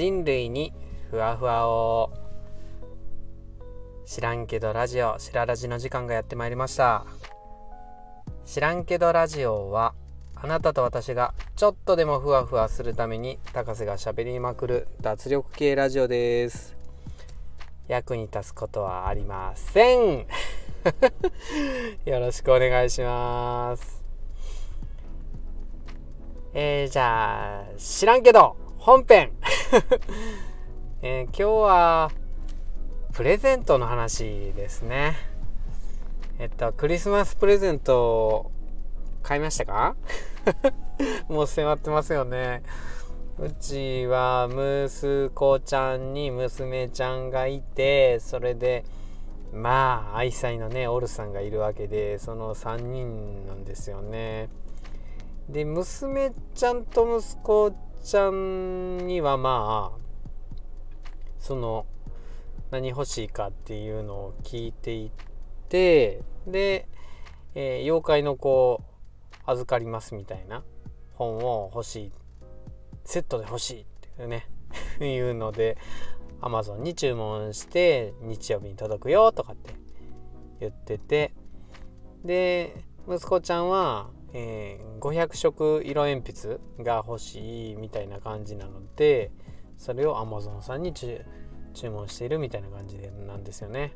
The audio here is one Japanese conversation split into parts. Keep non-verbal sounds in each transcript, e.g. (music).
人類にふわふわを知らんけどラジオしらラジの時間がやってまいりました。知らんけどラジオはあなたと私がちょっとでもふわふわするために高瀬がしゃべりまくる脱力系ラジオです。役に立つことはありません。(laughs) よろしくお願いします。えー、じゃあ知らんけど。本編、(laughs) えー、今日はプレゼントの話ですね。えっとクリスマスプレゼント買いましたか？(laughs) もう迫ってますよね。うちは息子ちゃんに娘ちゃんがいてそれでまあ愛妻のねオルさんがいるわけでその3人なんですよね。で娘ちゃんと息子ちゃんにはまあその何欲しいかっていうのを聞いていってで、えー、妖怪の子預かりますみたいな本を欲しいセットで欲しいっていうね (laughs) いうので Amazon に注文して日曜日に届くよとかって言っててで息子ちゃんはえー、500色色鉛筆が欲しいみたいな感じなのでそれを Amazon さんに注文しているみたいな感じでなんですよね。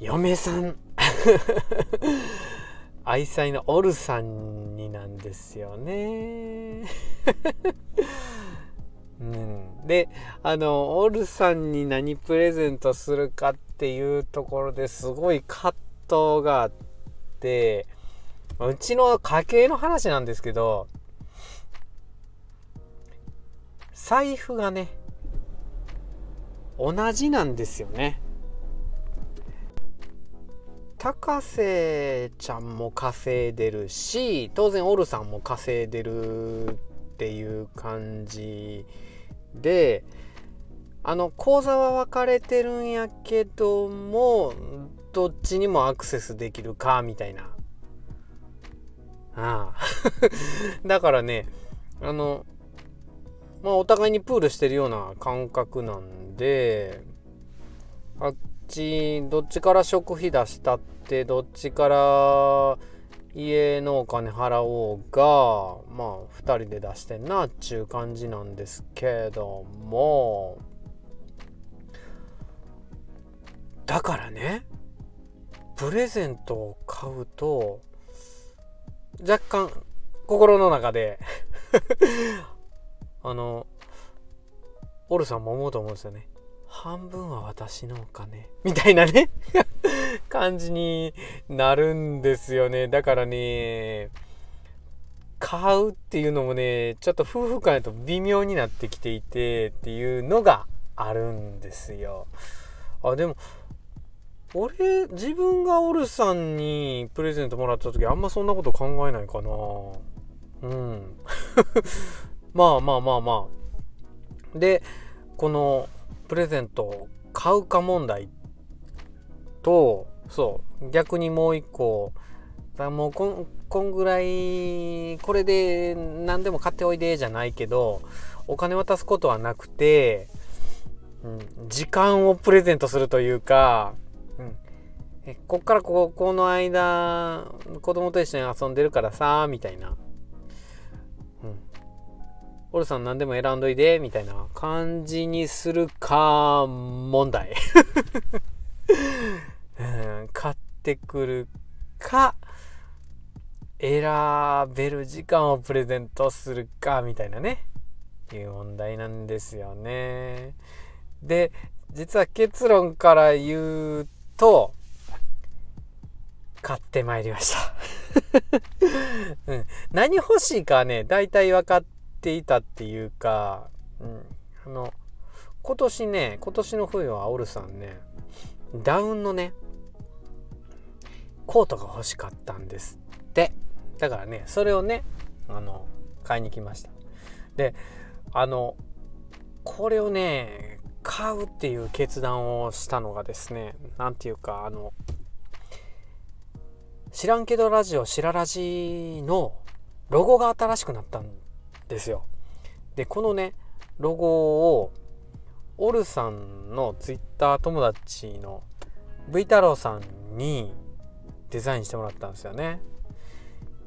嫁さん。(laughs) 愛妻のオルさんになんですよね。(laughs) うん、であのオルさんに何プレゼントするかっていうところですごい葛藤があって、うちの家計の話なんですけど、財布がね、同じなんですよね。高瀬ちゃんも稼いでるし当然オルさんも稼いでるっていう感じであの口座は分かれてるんやけどもどっちにもアクセスできるかみたいな。ああ。(laughs) だからねあのまあお互いにプールしてるような感覚なんであっちどっちから食費出したってどっちから家のお金払おうがまあ2人で出してんなっちゅう感じなんですけども。だからねプレゼントを買うと若干心の中で (laughs) あのオルさんも思うと思うんですよね。半分は私のお金。みたいなね。(laughs) 感じになるんですよね。だからね買うっていうのもねちょっと夫婦間やと微妙になってきていてっていうのがあるんですよ。あでも俺自分がオルさんにプレゼントもらった時あんまそんなこと考えないかな。うん。(laughs) まあまあまあまあ。でこのプレゼント買うか問題とそう。逆にもう一個もうこんこんぐらいこれで何でも買っておいでじゃないけどお金渡すことはなくて、うん、時間をプレゼントするというかえこっからここの間子供と一緒に遊んでるからさみたいな。うん。オルさん何でも選んどいでみたいな。感じにするか問題。(laughs) うん、買ってくるか選べる時間をプレゼントするかみたいなね。いう問題なんですよね。で実は結論から言うと買ってまいりました。(laughs) うん、何欲しいかはね大体分かっていたっていうか、うん、あの今年ね今年の冬はオルさんねダウンのねコートが欲しかったんですって。だからねそれをねあの買いに来ました。であのこれをね買うっていう決断をしたのがですね何ていうかあの知らんけどラジオしらラジのロゴが新しくなったんですよ。でこのねロゴをオルさんのツイッター友達の V 太郎さんにデザインしてもらったんですよね。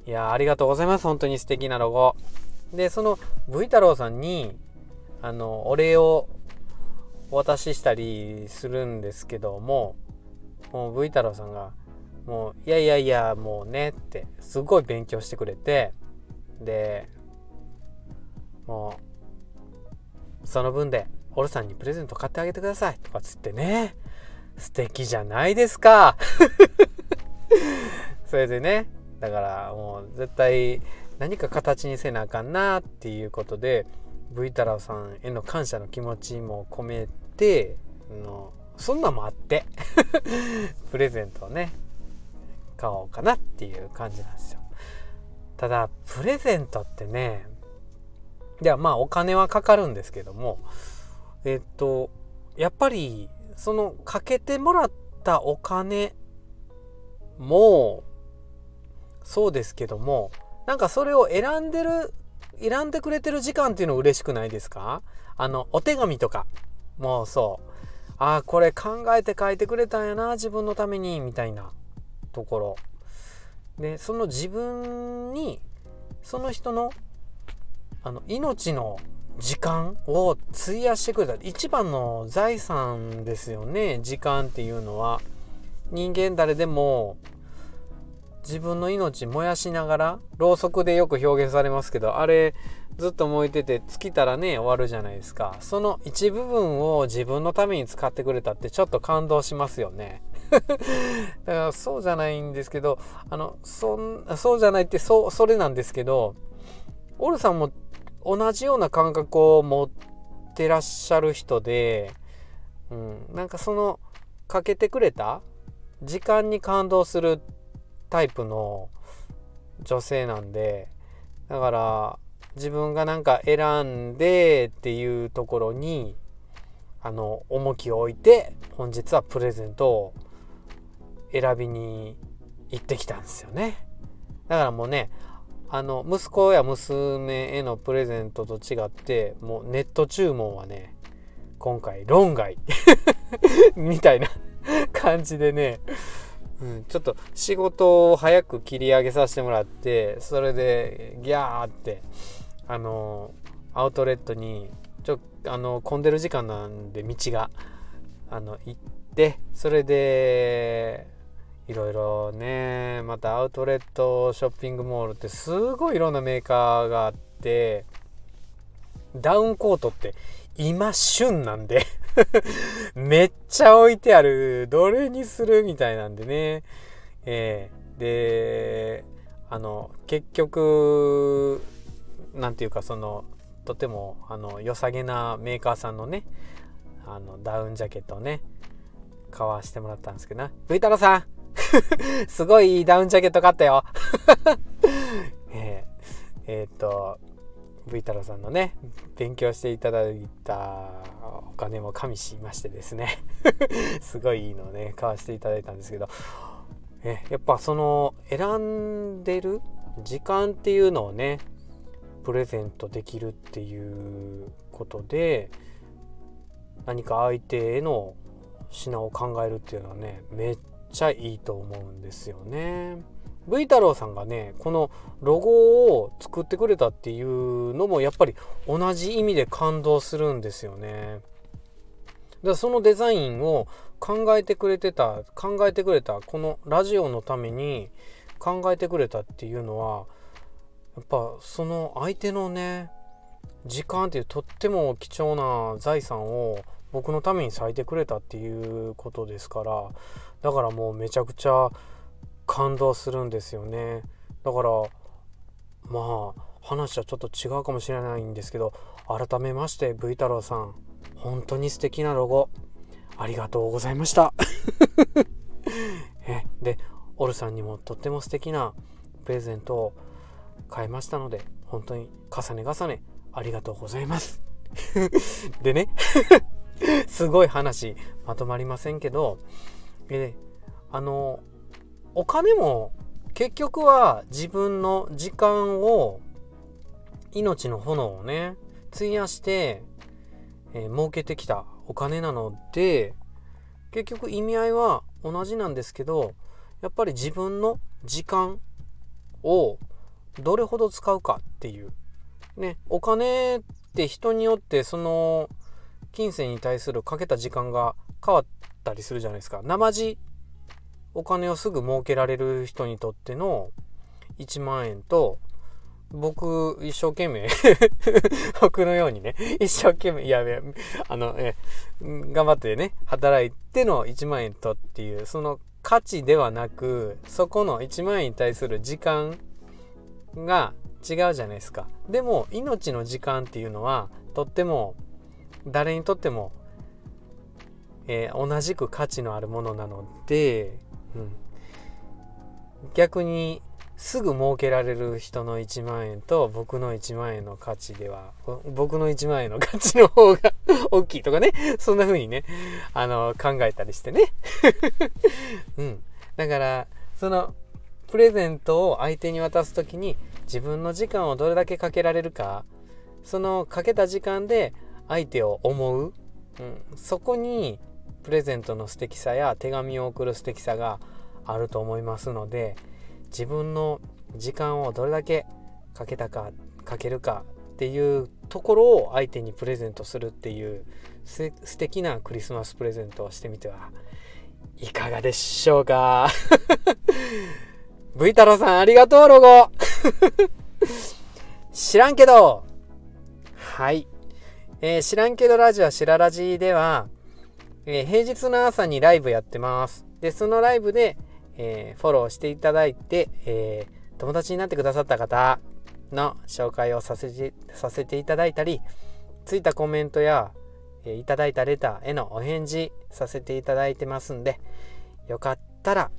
いやありがとうございます。本当に素敵なロゴ。でその V 太郎さんにあのお礼をお渡ししたりするんですけどももう V 太郎さんがもういやいやいやもうねってすごい勉強してくれてでもうその分でオルさんにプレゼント買ってあげてくださいとかつってね素敵じゃないですか。(laughs) それでねだからもう絶対何か形にせなあかんなっていうことで V 太郎さんへの感謝の気持ちも込めてのそんなんもあって (laughs) プレゼントをね買おうかなっていう感じなんですよ。ただプレゼントってねではまあお金はかかるんですけどもえっとやっぱりそのかけてもらったお金もそうですけどもなんかそれを選んでる選んでくれてる時間っていうの嬉しくないですか？あのお手紙とか。もうそう。ああこれ考えて書いてくれたんやな自分のためにみたいな。ところ。でその自分にその人のあの命の時間を費やしてくれた。一番の財産ですよね。時間っていうのは。人間誰でも自分の命燃やしながらろうそくでよく表現されますけどあれずっと燃えてて尽きたらね終わるじゃないですか。その一部分を自分のために使ってくれたってちょっと感動しますよね。だからそうじゃないんですけどあのそんそうじゃないってそそれなんですけどオルさんも同じような感覚を持ってらっしゃる人で、うん、なんかそのかけてくれた時間に感動するタイプの女性なんでだから自分がなんか選んでっていうところにあの重きを置いて本日はプレゼントを選びに行ってきたんですよね。だからもうねあの息子や娘へのプレゼントと違ってもうネット注文はね今回論外 (laughs) みたいな感じでね、うん、ちょっと仕事を早く切り上げさせてもらってそれでギャーってあのアウトレットにちょあの混んでる時間なんで道があの行ってそれでいろいろねまたアウトレットショッピングモールってすごいいろんなメーカーがあってダウンコートって今旬なんで (laughs) めっちゃ置いてあるどれにするみたいなんでね。えー、であの結局何て言うかそのとてもあの良さげなメーカーさんのねあのダウンジャケットをね買わしてもらったんですけどな。V 太郎さん (laughs) すごいいいダウンジャケット買ったよ。(laughs) え。ー、えー、っと V 太郎さんのね勉強していただいたお金も加味しましてですね。(laughs) すごいいいのをね買わせていただいたんですけど。えやっぱその選んでる時間っていうのをねプレゼントできるっていうことで何か相手への品を考えるっていうのはねめっちゃいいと思うんですよね。V 太郎さんがねこのロゴを作ってくれたっていうのもやっぱり同じ意味で感動するんですよね。だそのデザインを考えてくれてた考えてくれたこのラジオのために考えてくれたっていうのはやっぱその相手のね時間っていうとっても貴重な財産を僕のために咲いてくれたっていうことですからだからもうめちゃくちゃ感動するんですよね。だからまあ話はちょっと違うかもしれないんですけど改めまして V 太郎さん本当に素敵なロゴありがとうございました。(laughs) えでオルさんにもとっても素敵なプレゼントを買いましたので本当に重ね重ねありがとうございます。(laughs) でね (laughs) すごい話まとまりませんけどであのお金も結局は自分の時間を命の炎をね費やして、えー、儲けてきたお金なので結局意味合いは同じなんですけどやっぱり自分の時間をどれほど使うかっていう。ねお金って人によってその金銭に対するかけた時間が変わったりするじゃないですか。生地お金をすぐ儲けられる人にとっての1万円と僕一生懸命 (laughs) 僕のようにね一生懸命いやいやあのえ頑張ってね働いての1万円とっていうその価値ではなくそこの1万円に対する時間が違うじゃないですか。でも命の時間っていうのはとっても誰にとっても、えー、同じく価値のあるものなので、うん、逆にすぐ儲けられる人の1万円と僕の1万円の価値では僕の1万円の価値の方が (laughs) 大きいとかね。そんな風にねあの考えたりしてね。(laughs) うん。だからそのプレゼントを相手に渡す時に自分の時間をどれだけかけられるかそのかけた時間で相手を思う、うん、そこにプレゼントの素敵さや手紙を送る素敵さがあると思いますので自分の時間をどれだけかけたかかけるかっていうところを相手にプレゼントするっていう素敵なクリスマスプレゼントをしてみてはいかがでしょうか。V 太郎さんありがとうロゴ。(laughs) 知らんけど。はい、えー、知らんけどラジオしらラジでは、えー、平日の朝にライブやってます。でそのライブでえー、フォローしていただいて、えー、友達になってくださった方の紹介をさせてさせていただいたりついたコメントや、え、いただいたレターへのお返事させていただいてますんでよかったら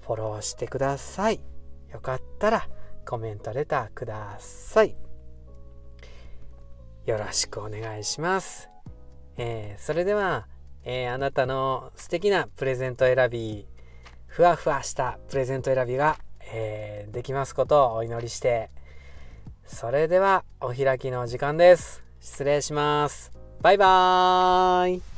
フォローしてください。よかったらコメントレターください。よろしくお願いします、えー、それでは、えー、あなたの素敵なプレゼント選びふわふわしたプレゼント選びが、えー、できますことをお祈りしてそれではお開きの時間です。失礼します。バイバーイ。